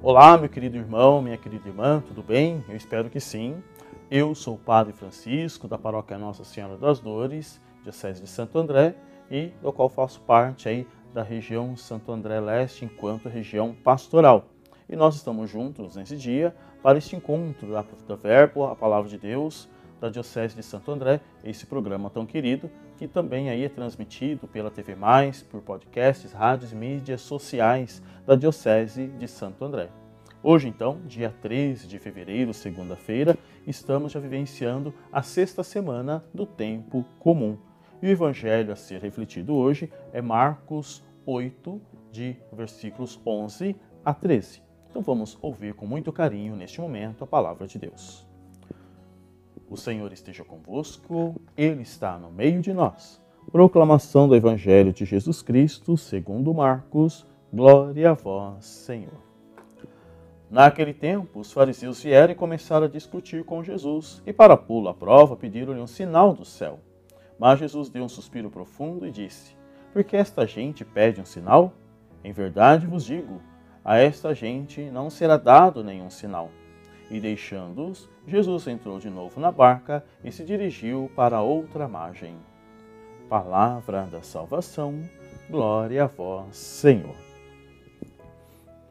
Olá, meu querido irmão, minha querida irmã, tudo bem? Eu espero que sim. Eu sou o Padre Francisco, da paróquia Nossa Senhora das Dores, diocese de Santo André, e do qual faço parte aí da região Santo André Leste enquanto região pastoral. E nós estamos juntos nesse dia para este encontro da, da Verbo, a Palavra de Deus, da Diocese de Santo André, esse programa tão querido, que também aí é transmitido pela TV Mais, por podcasts, rádios mídias sociais da Diocese de Santo André. Hoje, então, dia 13 de fevereiro, segunda-feira, estamos já vivenciando a sexta semana do tempo comum. E o evangelho a ser refletido hoje é Marcos 8, de versículos 11 a 13. Então vamos ouvir com muito carinho neste momento a palavra de Deus. O Senhor esteja convosco, Ele está no meio de nós. Proclamação do Evangelho de Jesus Cristo, segundo Marcos. Glória a vós, Senhor. Naquele tempo, os fariseus vieram e começaram a discutir com Jesus, e para pô-lo à prova, pediram-lhe um sinal do céu. Mas Jesus deu um suspiro profundo e disse: Por que esta gente pede um sinal? Em verdade vos digo, a esta gente não será dado nenhum sinal. E deixando-os, Jesus entrou de novo na barca e se dirigiu para outra margem. Palavra da salvação, glória a vós, Senhor.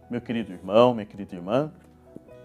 Meu querido irmão, minha querida irmã,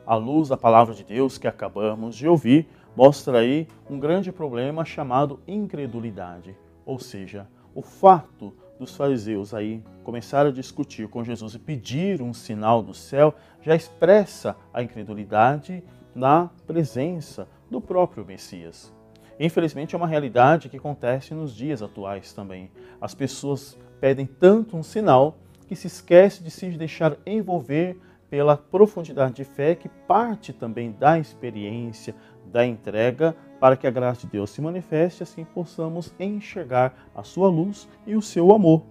a luz da palavra de Deus que acabamos de ouvir mostra aí um grande problema chamado incredulidade, ou seja, o fato dos fariseus aí começar a discutir com Jesus e pedir um sinal do céu já expressa a incredulidade na presença do próprio Messias. Infelizmente é uma realidade que acontece nos dias atuais também. As pessoas pedem tanto um sinal que se esquece de se deixar envolver pela profundidade de fé que parte também da experiência, da entrega, para que a graça de Deus se manifeste, assim possamos enxergar a sua luz e o seu amor.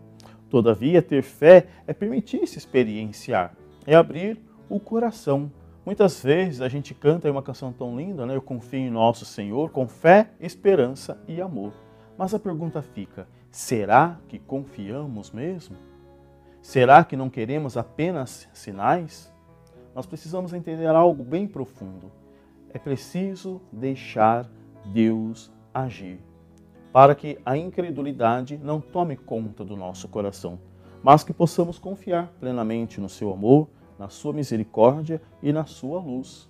Todavia, ter fé é permitir-se experienciar, é abrir o coração. Muitas vezes a gente canta uma canção tão linda, né? Eu confio em nosso Senhor com fé, esperança e amor. Mas a pergunta fica: será que confiamos mesmo? Será que não queremos apenas sinais? Nós precisamos entender algo bem profundo. É preciso deixar Deus agir, para que a incredulidade não tome conta do nosso coração, mas que possamos confiar plenamente no seu amor, na sua misericórdia e na sua luz.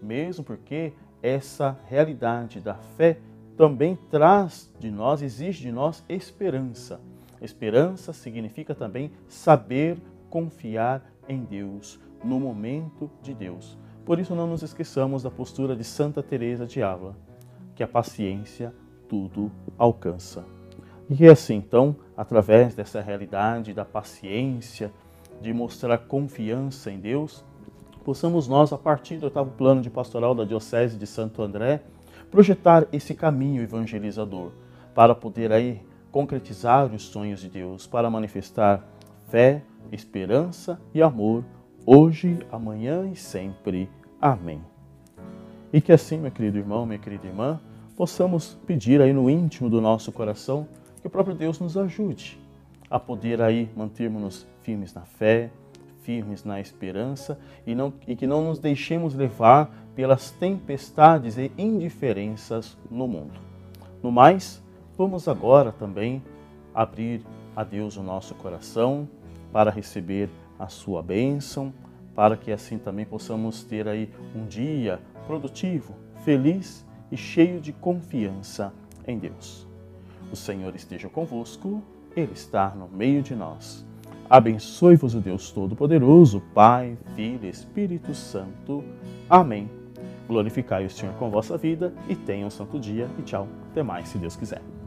Mesmo porque essa realidade da fé também traz de nós, exige de nós esperança. Esperança significa também saber confiar em Deus, no momento de Deus. Por isso não nos esqueçamos da postura de Santa Teresa de Ávila, que a paciência tudo alcança. E é assim, então, através dessa realidade da paciência, de mostrar confiança em Deus, possamos nós, a partir do oitavo plano de pastoral da Diocese de Santo André, projetar esse caminho evangelizador para poder aí concretizar os sonhos de Deus, para manifestar fé, esperança e amor, hoje, amanhã e sempre. Amém. E que assim, meu querido irmão, minha querida irmã, possamos pedir aí no íntimo do nosso coração que o próprio Deus nos ajude a poder aí mantermos-nos firmes na fé, firmes na esperança e, não, e que não nos deixemos levar pelas tempestades e indiferenças no mundo. No mais, Vamos agora também abrir a Deus o nosso coração para receber a sua bênção, para que assim também possamos ter aí um dia produtivo, feliz e cheio de confiança em Deus. O Senhor esteja convosco, Ele está no meio de nós. Abençoe-vos o Deus Todo-Poderoso, Pai, Filho e Espírito Santo. Amém. Glorificai o Senhor com vossa vida e tenha um santo dia e tchau. Até mais, se Deus quiser.